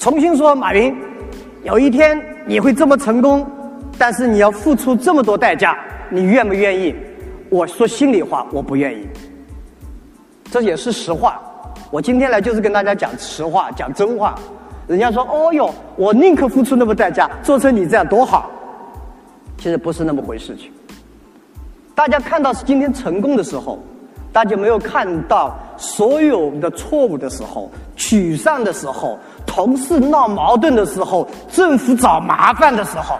重新说，马云，有一天你会这么成功，但是你要付出这么多代价，你愿不愿意？我说心里话，我不愿意。这也是实话。我今天来就是跟大家讲实话，讲真话。人家说：“哦哟，我宁可付出那么代价，做成你这样多好。”其实不是那么回事。情大家看到是今天成功的时候，大家没有看到所有的错误的时候、沮丧的时候、同事闹矛盾的时候、政府找麻烦的时候，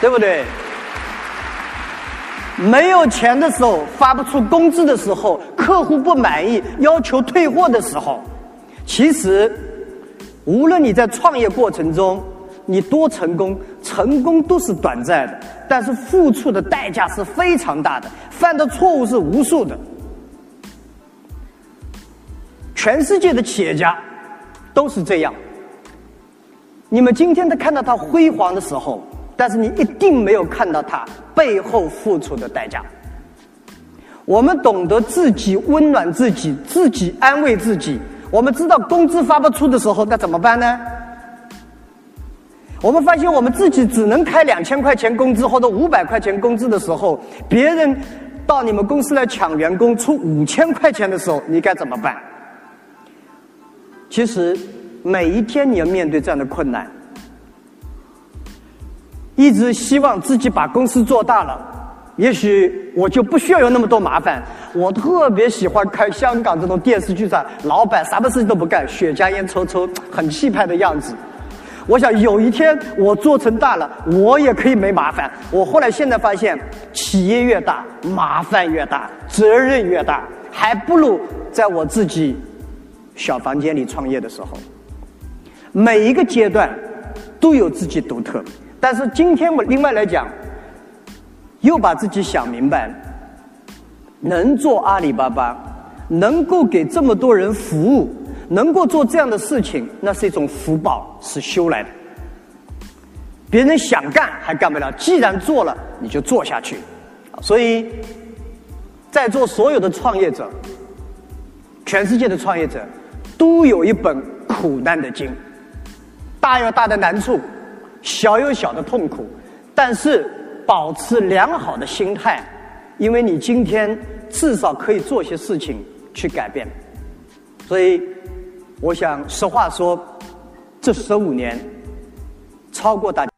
对不对？没有钱的时候，发不出工资的时候，客户不满意，要求退货的时候，其实，无论你在创业过程中你多成功，成功都是短暂的，但是付出的代价是非常大的，犯的错误是无数的。全世界的企业家都是这样。你们今天在看到他辉煌的时候。但是你一定没有看到他背后付出的代价。我们懂得自己温暖自己，自己安慰自己。我们知道工资发不出的时候，那怎么办呢？我们发现我们自己只能开两千块钱工资或者五百块钱工资的时候，别人到你们公司来抢员工出五千块钱的时候，你该怎么办？其实每一天你要面对这样的困难。一直希望自己把公司做大了，也许我就不需要有那么多麻烦。我特别喜欢看香港这种电视剧上，老板什么事情都不干，雪茄烟抽抽，很气派的样子。我想有一天我做成大了，我也可以没麻烦。我后来现在发现，企业越大，麻烦越大，责任越大，还不如在我自己小房间里创业的时候。每一个阶段都有自己独特。但是今天我另外来讲，又把自己想明白了，能做阿里巴巴，能够给这么多人服务，能够做这样的事情，那是一种福报，是修来的。别人想干还干不了，既然做了，你就做下去。所以，在座所有的创业者，全世界的创业者，都有一本苦难的经，大有大的难处。小有小的痛苦，但是保持良好的心态，因为你今天至少可以做些事情去改变。所以，我想实话说，这十五年超过大。